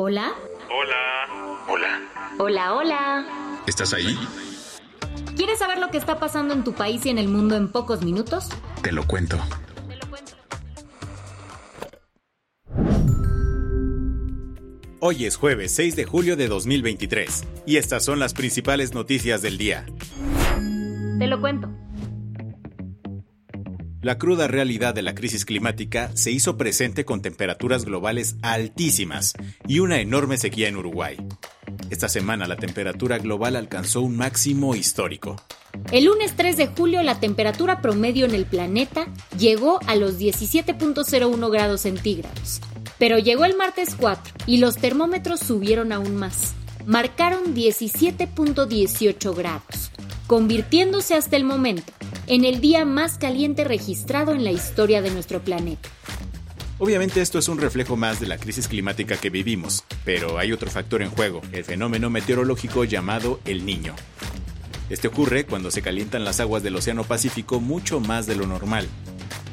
Hola. Hola. Hola. Hola, hola. ¿Estás ahí? ¿Quieres saber lo que está pasando en tu país y en el mundo en pocos minutos? Te lo cuento. Hoy es jueves 6 de julio de 2023 y estas son las principales noticias del día. Te lo cuento. La cruda realidad de la crisis climática se hizo presente con temperaturas globales altísimas y una enorme sequía en Uruguay. Esta semana la temperatura global alcanzó un máximo histórico. El lunes 3 de julio la temperatura promedio en el planeta llegó a los 17.01 grados centígrados. Pero llegó el martes 4 y los termómetros subieron aún más. Marcaron 17.18 grados, convirtiéndose hasta el momento en el día más caliente registrado en la historia de nuestro planeta. Obviamente esto es un reflejo más de la crisis climática que vivimos, pero hay otro factor en juego, el fenómeno meteorológico llamado el niño. Este ocurre cuando se calientan las aguas del Océano Pacífico mucho más de lo normal.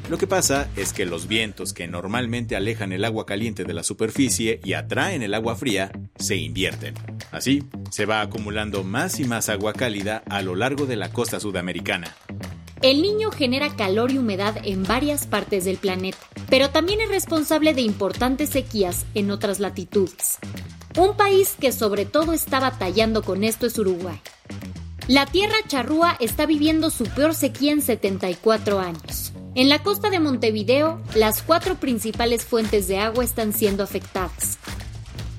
Lo que pasa es que los vientos que normalmente alejan el agua caliente de la superficie y atraen el agua fría se invierten. Así, se va acumulando más y más agua cálida a lo largo de la costa sudamericana. El niño genera calor y humedad en varias partes del planeta, pero también es responsable de importantes sequías en otras latitudes. Un país que sobre todo está batallando con esto es Uruguay. La tierra charrúa está viviendo su peor sequía en 74 años. En la costa de Montevideo, las cuatro principales fuentes de agua están siendo afectadas.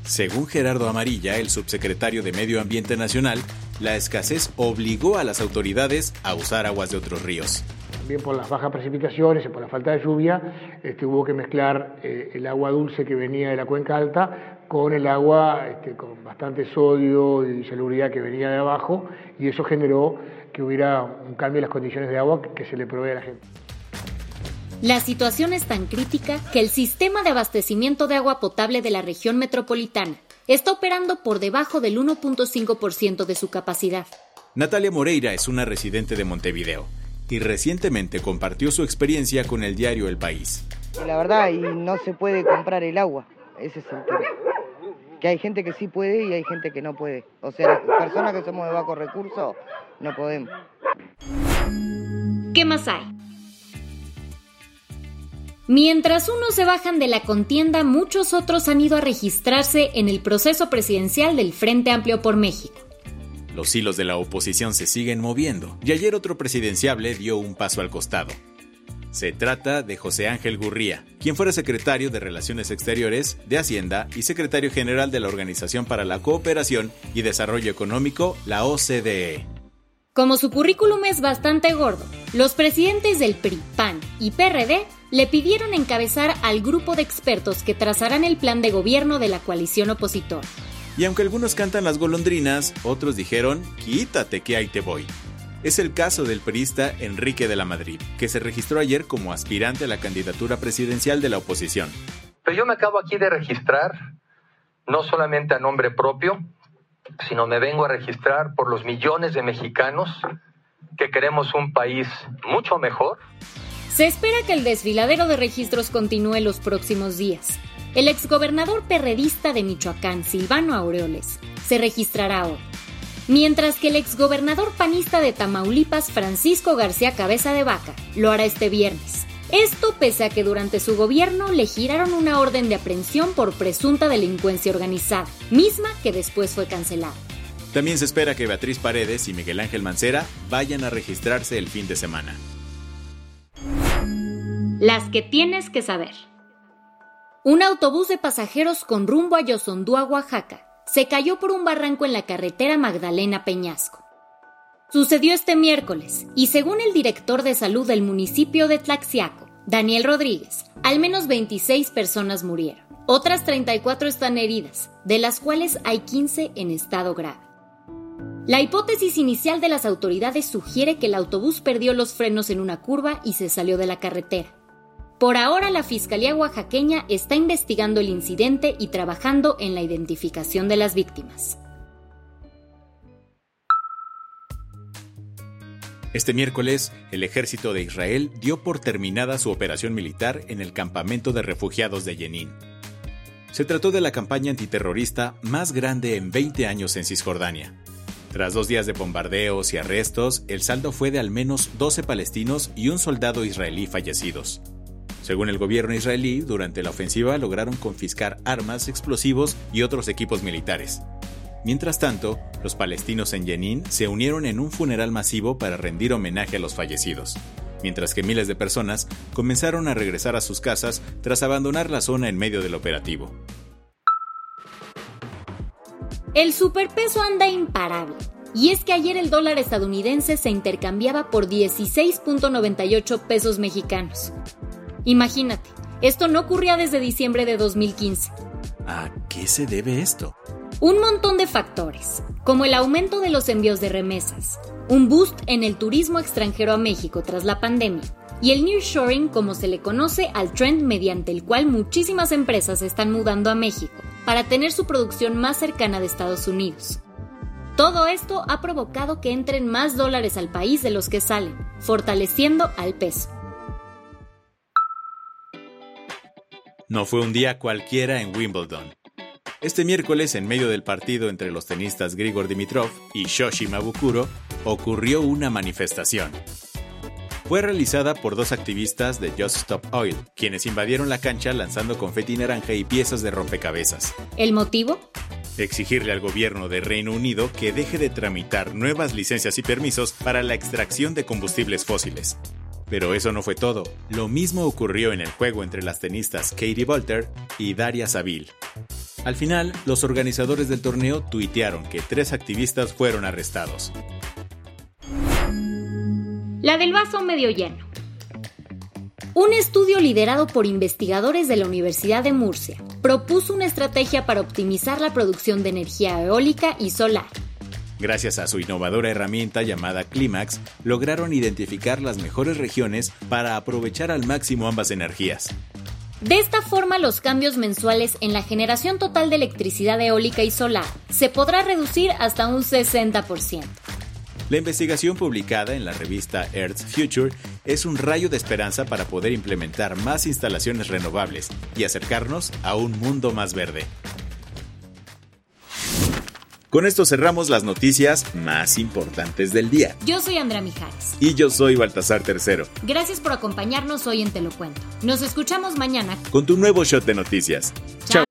Según Gerardo Amarilla, el subsecretario de Medio Ambiente Nacional, la escasez obligó a las autoridades a usar aguas de otros ríos. También por las bajas precipitaciones y por la falta de lluvia, este, hubo que mezclar eh, el agua dulce que venía de la cuenca alta con el agua este, con bastante sodio y salubridad que venía de abajo, y eso generó que hubiera un cambio en las condiciones de agua que se le provee a la gente. La situación es tan crítica que el sistema de abastecimiento de agua potable de la región metropolitana está operando por debajo del 1.5% de su capacidad. Natalia Moreira es una residente de Montevideo y recientemente compartió su experiencia con el diario El País. La verdad, y no se puede comprar el agua, ese es el tema. Que hay gente que sí puede y hay gente que no puede. O sea, las personas que somos de bajo recursos no podemos. ¿Qué más hay? Mientras unos se bajan de la contienda, muchos otros han ido a registrarse en el proceso presidencial del Frente Amplio por México. Los hilos de la oposición se siguen moviendo y ayer otro presidenciable dio un paso al costado. Se trata de José Ángel Gurría, quien fuera secretario de Relaciones Exteriores, de Hacienda y secretario general de la Organización para la Cooperación y Desarrollo Económico, la OCDE. Como su currículum es bastante gordo, los presidentes del PRI, PAN y PRD le pidieron encabezar al grupo de expertos que trazarán el plan de gobierno de la coalición opositora. Y aunque algunos cantan las golondrinas, otros dijeron, quítate que ahí te voy. Es el caso del perista Enrique de la Madrid, que se registró ayer como aspirante a la candidatura presidencial de la oposición. Pero yo me acabo aquí de registrar, no solamente a nombre propio, sino me vengo a registrar por los millones de mexicanos que queremos un país mucho mejor. Se espera que el desfiladero de registros continúe los próximos días. El exgobernador perredista de Michoacán, Silvano Aureoles, se registrará hoy. Mientras que el exgobernador panista de Tamaulipas, Francisco García Cabeza de Vaca, lo hará este viernes. Esto pese a que durante su gobierno le giraron una orden de aprehensión por presunta delincuencia organizada, misma que después fue cancelada. También se espera que Beatriz Paredes y Miguel Ángel Mancera vayan a registrarse el fin de semana. Las que tienes que saber. Un autobús de pasajeros con rumbo a Yosondúa, Oaxaca, se cayó por un barranco en la carretera Magdalena Peñasco. Sucedió este miércoles y según el director de salud del municipio de Tlaxiaco, Daniel Rodríguez. Al menos 26 personas murieron. Otras 34 están heridas, de las cuales hay 15 en estado grave. La hipótesis inicial de las autoridades sugiere que el autobús perdió los frenos en una curva y se salió de la carretera. Por ahora la Fiscalía oaxaqueña está investigando el incidente y trabajando en la identificación de las víctimas. Este miércoles, el ejército de Israel dio por terminada su operación militar en el campamento de refugiados de Jenin. Se trató de la campaña antiterrorista más grande en 20 años en Cisjordania. Tras dos días de bombardeos y arrestos, el saldo fue de al menos 12 palestinos y un soldado israelí fallecidos. Según el gobierno israelí, durante la ofensiva lograron confiscar armas, explosivos y otros equipos militares. Mientras tanto, los palestinos en Jenin se unieron en un funeral masivo para rendir homenaje a los fallecidos, mientras que miles de personas comenzaron a regresar a sus casas tras abandonar la zona en medio del operativo. El superpeso anda imparable. Y es que ayer el dólar estadounidense se intercambiaba por 16.98 pesos mexicanos. Imagínate, esto no ocurría desde diciembre de 2015. ¿A qué se debe esto? Un montón de factores, como el aumento de los envíos de remesas, un boost en el turismo extranjero a México tras la pandemia, y el nearshoring como se le conoce al trend mediante el cual muchísimas empresas están mudando a México para tener su producción más cercana de Estados Unidos. Todo esto ha provocado que entren más dólares al país de los que salen, fortaleciendo al peso. No fue un día cualquiera en Wimbledon. Este miércoles, en medio del partido entre los tenistas Grigor Dimitrov y Shoshi Mabukuro, ocurrió una manifestación. Fue realizada por dos activistas de Just Stop Oil, quienes invadieron la cancha lanzando confeti naranja y piezas de rompecabezas. ¿El motivo? Exigirle al gobierno de Reino Unido que deje de tramitar nuevas licencias y permisos para la extracción de combustibles fósiles. Pero eso no fue todo. Lo mismo ocurrió en el juego entre las tenistas Katie Bolter y Daria Saville. Al final, los organizadores del torneo tuitearon que tres activistas fueron arrestados. La del vaso medio lleno. Un estudio liderado por investigadores de la Universidad de Murcia propuso una estrategia para optimizar la producción de energía eólica y solar Gracias a su innovadora herramienta llamada Climax, lograron identificar las mejores regiones para aprovechar al máximo ambas energías. De esta forma, los cambios mensuales en la generación total de electricidad eólica y solar se podrá reducir hasta un 60%. La investigación publicada en la revista Earth Future es un rayo de esperanza para poder implementar más instalaciones renovables y acercarnos a un mundo más verde. Con esto cerramos las noticias más importantes del día. Yo soy Andrea Mijares. Y yo soy Baltasar Tercero. Gracias por acompañarnos hoy en Te lo Cuento. Nos escuchamos mañana con tu nuevo shot de noticias. Chao.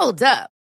Hold up.